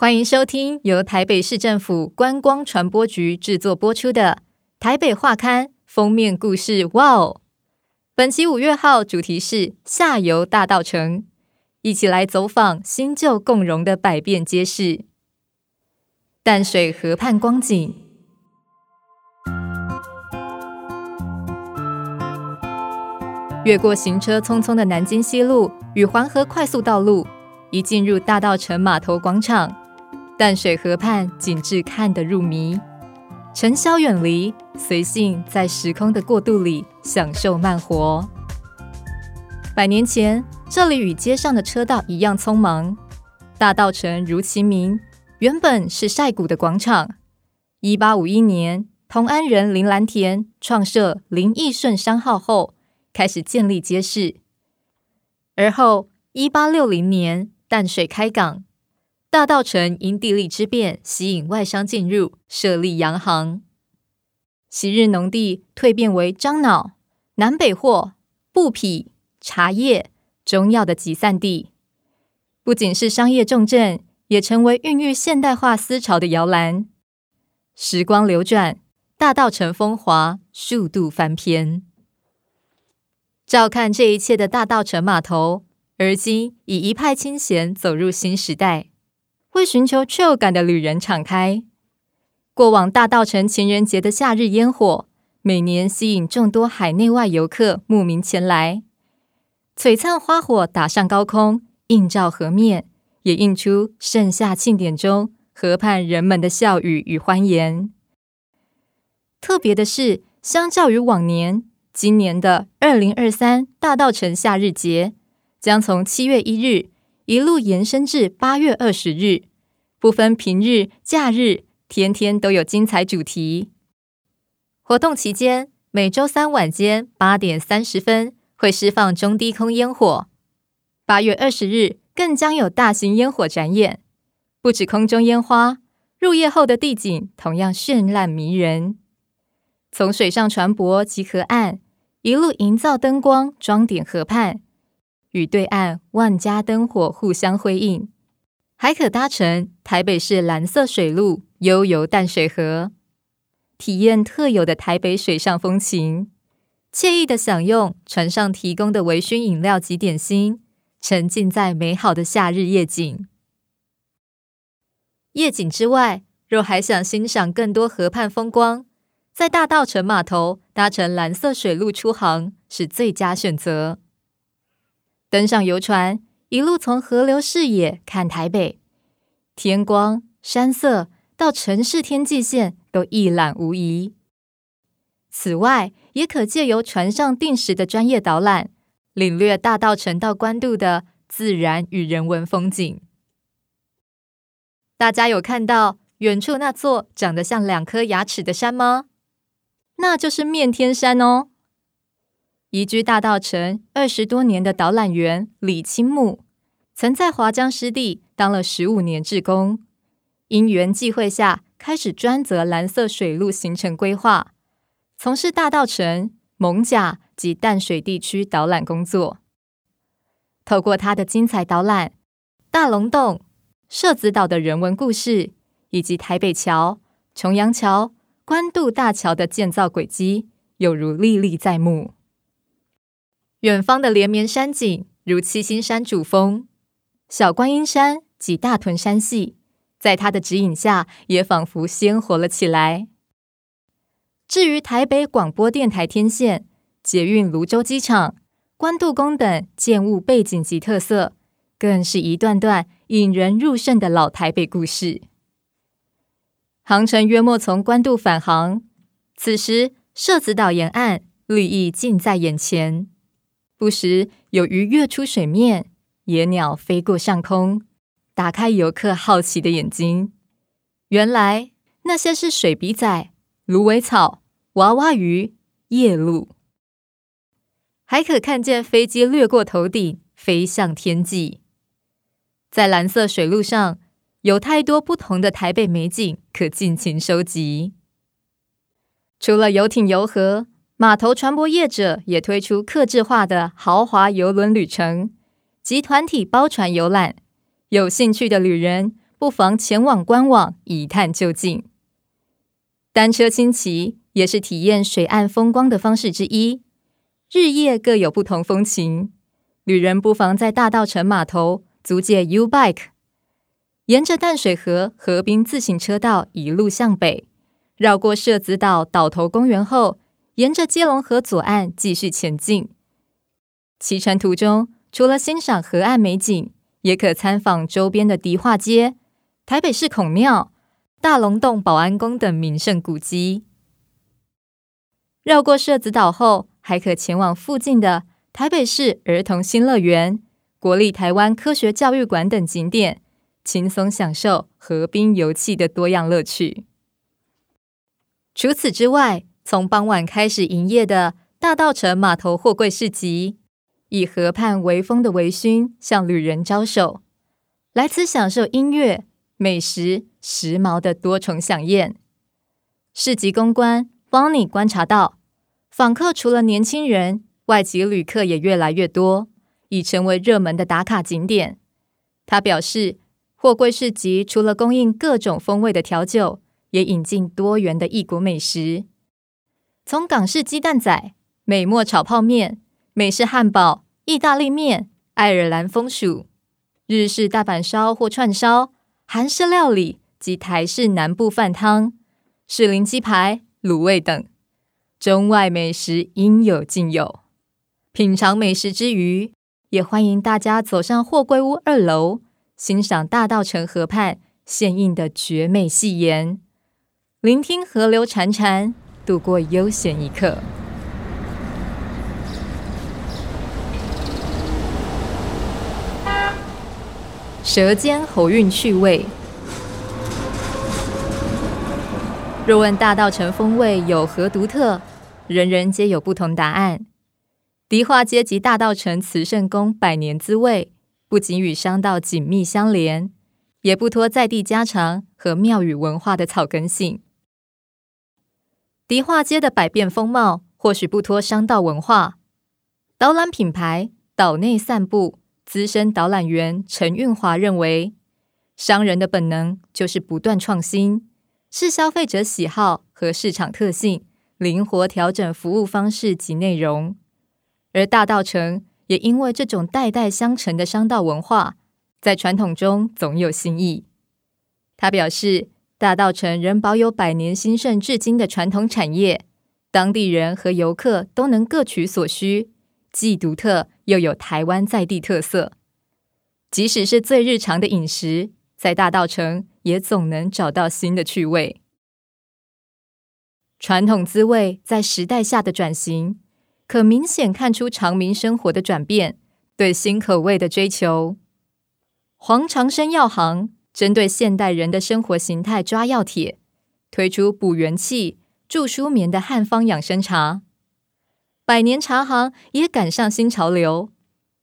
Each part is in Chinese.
欢迎收听由台北市政府观光传播局制作播出的《台北画刊》封面故事。哇哦！本期五月号主题是下游大道城，一起来走访新旧共融的百变街市。淡水河畔光景，越过行车匆匆的南京西路与环河快速道路，一进入大道城码头广场。淡水河畔景致看得入迷，尘嚣远离，随性在时空的过渡里享受慢活。百年前，这里与街上的车道一样匆忙。大稻埕如其名，原本是晒谷的广场。一八五一年，同安人林兰田创设林义顺商号后，开始建立街市。而后，一八六零年淡水开港。大道城因地利之便，吸引外商进入，设立洋行。昔日农地蜕变为樟脑、南北货、布匹、茶叶、中药的集散地，不仅是商业重镇，也成为孕育现代化思潮的摇篮。时光流转，大道城风华数度翻篇。照看这一切的大道城码头，而今已一派清闲，走入新时代。为寻求 chill 感的旅人敞开。过往大稻城情人节的夏日烟火，每年吸引众多海内外游客慕名前来。璀璨花火打上高空，映照河面，也映出盛夏庆典中河畔人们的笑语与欢颜。特别的是，相较于往年，今年的二零二三大稻城夏日节将从七月一日，一路延伸至八月二十日，不分平日、假日，天天都有精彩主题。活动期间，每周三晚间八点三十分会释放中低空烟火。八月二十日更将有大型烟火展演，不止空中烟花，入夜后的地景同样绚烂迷人。从水上船舶及河岸一路营造灯光，装点河畔。与对岸万家灯火互相辉映，还可搭乘台北市蓝色水路悠游淡水河，体验特有的台北水上风情，惬意的享用船上提供的微醺饮料及点心，沉浸在美好的夏日夜景。夜景之外，若还想欣赏更多河畔风光，在大稻埕码头搭乘蓝色水路出航是最佳选择。登上游船，一路从河流视野看台北，天光、山色到城市天际线都一览无遗。此外，也可借由船上定时的专业导览，领略大稻城到关渡的自然与人文风景。大家有看到远处那座长得像两颗牙齿的山吗？那就是面天山哦。移居大稻埕二十多年的导览员李清木，曾在华江湿地当了十五年志工，因缘际会下开始专责蓝色水路行程规划，从事大稻埕、艋舺及淡水地区导览工作。透过他的精彩导览，大龙洞、社子岛的人文故事，以及台北桥、重阳桥、关渡大桥的建造轨迹，有如历历在目。远方的连绵山景如七星山主峰，小观音山及大屯山系，在他的指引下也仿佛鲜活了起来。至于台北广播电台天线、捷运泸州机场、关渡宫等建物背景及特色，更是一段段引人入胜的老台北故事。航程约莫从关渡返航，此时社子岛沿岸绿意近在眼前。不时有鱼跃出水面，野鸟飞过上空，打开游客好奇的眼睛。原来那些是水笔仔、芦苇草、娃娃鱼、夜鹭，还可看见飞机掠过头顶，飞向天际。在蓝色水路上，有太多不同的台北美景可尽情收集。除了游艇游河。码头船舶业者也推出客制化的豪华邮轮旅程及团体包船游览，有兴趣的旅人不妨前往官网，一探究竟。单车轻骑也是体验水岸风光的方式之一，日夜各有不同风情。旅人不妨在大稻城码头租借 U-Bike，沿着淡水河河滨自行车道一路向北，绕过社子岛岛头公园后，沿着基隆河左岸继续前进。骑乘途中，除了欣赏河岸美景，也可参访周边的迪化街、台北市孔庙、大龙洞保安宫等名胜古迹。绕过社子岛后，还可前往附近的台北市儿童新乐园、国立台湾科学教育馆等景点，轻松享受河滨游憩的多样乐趣。除此之外，从傍晚开始营业的大稻埕码头货柜市集，以河畔微风的微醺向旅人招手，来此享受音乐、美食、时髦的多重享宴。市集公关 Bonnie 观察到，访客除了年轻人，外籍旅客也越来越多，已成为热门的打卡景点。他表示，货柜市集除了供应各种风味的调酒，也引进多元的异国美食，从港式鸡蛋仔、美墨炒泡面、美式汉堡、意大利面、爱尔兰风薯、日式大阪烧或串烧、韩式料理及台式南部饭汤、士林鸡排、卤味等，中外美食应有尽有。品尝美食之余，也欢迎大家走上货柜屋二楼，欣赏大稻埕河畔现映的绝美戏颜，聆听河流潺潺，度过悠闲一刻。舌尖喉韵趣味，若问大道城风味有何独特，人人皆有不同答案。迪化街及大道城慈圣宫百年滋味，不仅与商道紧密相连，也不脱在地家常和庙宇文化的草根性。迪化街的百变风貌，或许不脱商道文化。导览品牌岛内散步资深导览员陈运华认为，商人的本能就是不断创新，视消费者喜好和市场特性，灵活调整服务方式及内容。而大道城也因为这种代代相承的商道文化，在传统中总有新意。他表示，大稻城仍保有百年兴盛至今的传统产业，当地人和游客都能各取所需，既独特又有台湾在地特色。即使是最日常的饮食，在大稻城也总能找到新的趣味。传统滋味在时代下的转型。可明显看出长民生活的转变，对新口味的追求。黄长生药行针对现代人的生活形态抓药帖，推出补元气、助舒眠的汉方养生茶。百年茶行也赶上新潮流，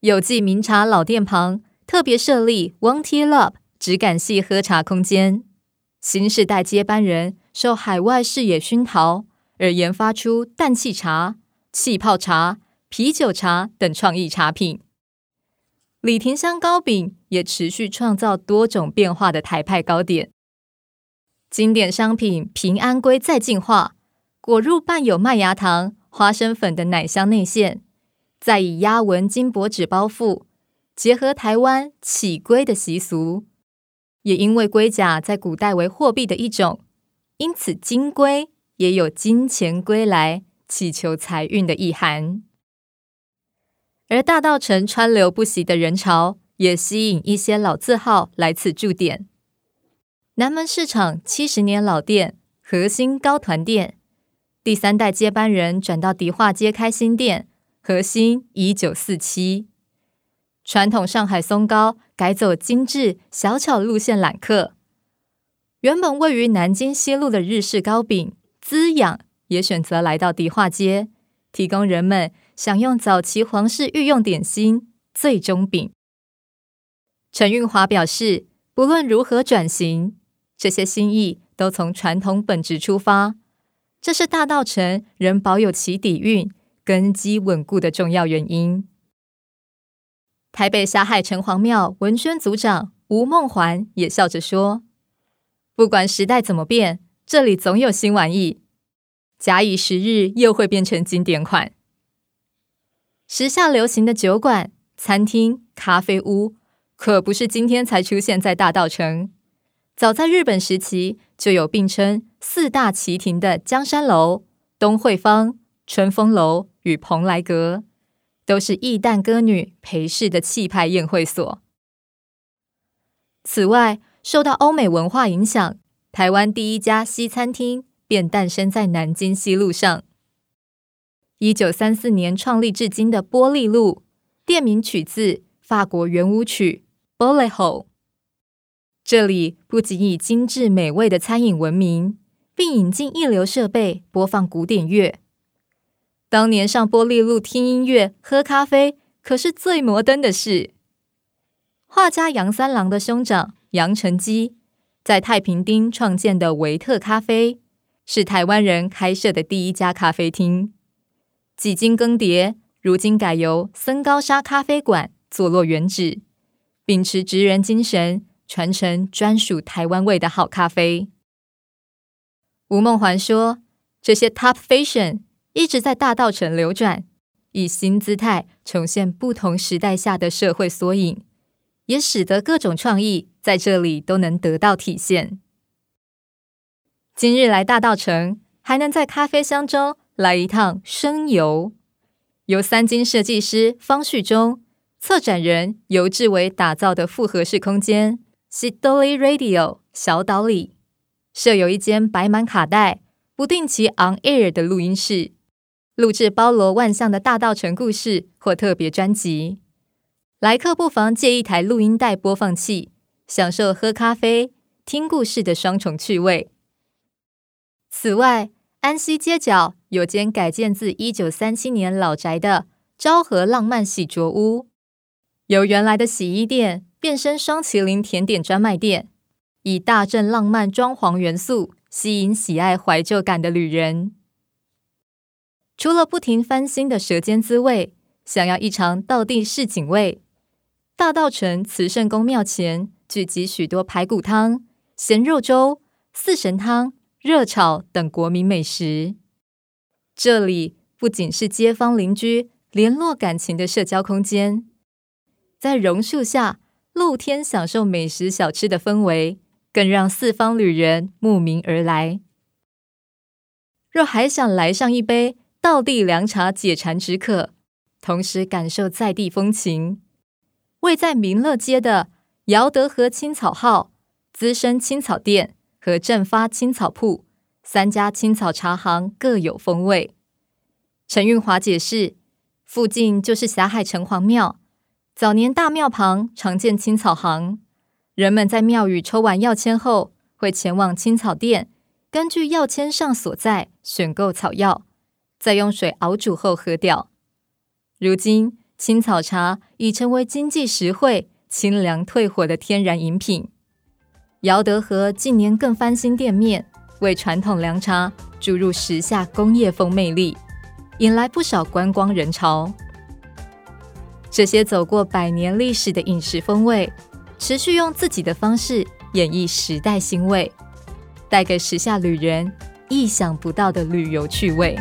有记名茶老店旁特别设立 One Tea Lab 质感系喝茶空间。新世代接班人受海外视野熏陶，而研发出氮气茶。气泡茶、啤酒茶等创意茶品，李廷香糕饼也持续创造多种变化的台派糕点。经典商品平安龟再进化，裹入伴有麦芽糖、花生粉的奶香内馅，再以压纹金箔纸包覆，结合台湾起龟的习俗。也因为龟甲在古代为货币的一种，因此金龟也有金钱归来。祈求财运的意涵，而大道城川流不息的人潮，也吸引一些老字号来此驻点。南门市场七十年老店和兴糕团店，第三代接班人转到迪化街开新店，和兴一九四七。传统上海松糕改走精致小巧路线揽客，原本位于南京西路的日式糕饼滋养。也选择来到迪化街，提供人们享用早期皇室御用点心醉中饼。陈运华表示，不论如何转型，这些心意都从传统本质出发，这是大稻埕仍保有其底蕴、根基稳固的重要原因。台北霞海城隍庙文宣组长吴梦环也笑着说：“不管时代怎么变，这里总有新玩意，假以时日，又会变成经典款。”时下流行的酒馆、餐厅、咖啡屋，可不是今天才出现在大稻城。早在日本时期，就有并称四大奇亭的江山楼、东惠坊、春风楼与蓬莱阁，都是义旦歌女陪侍的气派宴会所。此外，受到欧美文化影响，台湾第一家西餐厅便诞生在南京西路上。一九三四年创立至今的玻璃路，店名取自法国圆舞曲《Bolero》。这里不仅以精致美味的餐饮闻名，并引进一流设备播放古典乐。当年上玻璃路听音乐、喝咖啡，可是最摩登的事。画家杨三郎的兄长杨成基在太平町创建的维特咖啡，是台湾人开设的第一家咖啡厅。几经更迭，如今改由森高沙咖啡馆坐落原址，秉持职人精神，传承专属台湾味的好咖啡。吴梦环说：“这些 Top Fashion 一直在大道城流转，以新姿态重现不同时代下的社会缩影，也使得各种创意在这里都能得到体现。今日来大道城，还能在咖啡香中。”来一趟声游，由三金设计师方旭中、策展人游志伟打造的复合式空间 Sidoli Radio 小岛里，设有一间摆满卡带、不定期 on air 的录音室，录制包罗万象的大稻埕故事或特别专辑。来客不妨借一台录音带播放器，享受喝咖啡、听故事的双重趣味。此外，安溪街角有间改建自一九三七年老宅的昭和浪漫洗濯屋，由原来的洗衣店变身双麒麟甜点专卖店，以大正浪漫装潢元素吸引喜爱怀旧感的旅人。除了不停翻新的舌尖滋味，想要一尝道地市井味，大稻城慈圣宫庙前聚集许多排骨汤、咸肉粥、四神汤。热炒等国民美食，这里不仅是街坊邻居联络感情的社交空间，在榕树下露天享受美食小吃的氛围，更让四方旅人慕名而来。若还想来上一杯道地凉茶解馋止渴，同时感受在地风情，位在民乐街的姚德和青草号资深青草店。和正发青草铺三家青草茶行各有风味。陈韵华解释，附近就是霞海城隍庙，早年大庙旁常见青草行，人们在庙宇抽完药签后，会前往青草店，根据药签上所在选购草药，再用水熬煮后喝掉。如今，青草茶已成为经济实惠、清凉退火的天然饮品。姚德和近年更翻新店面，为传统凉茶注入时下工业风魅力，引来不少观光人潮。这些走过百年历史的饮食风味，持续用自己的方式演绎时代新味，带给时下旅人意想不到的旅游趣味。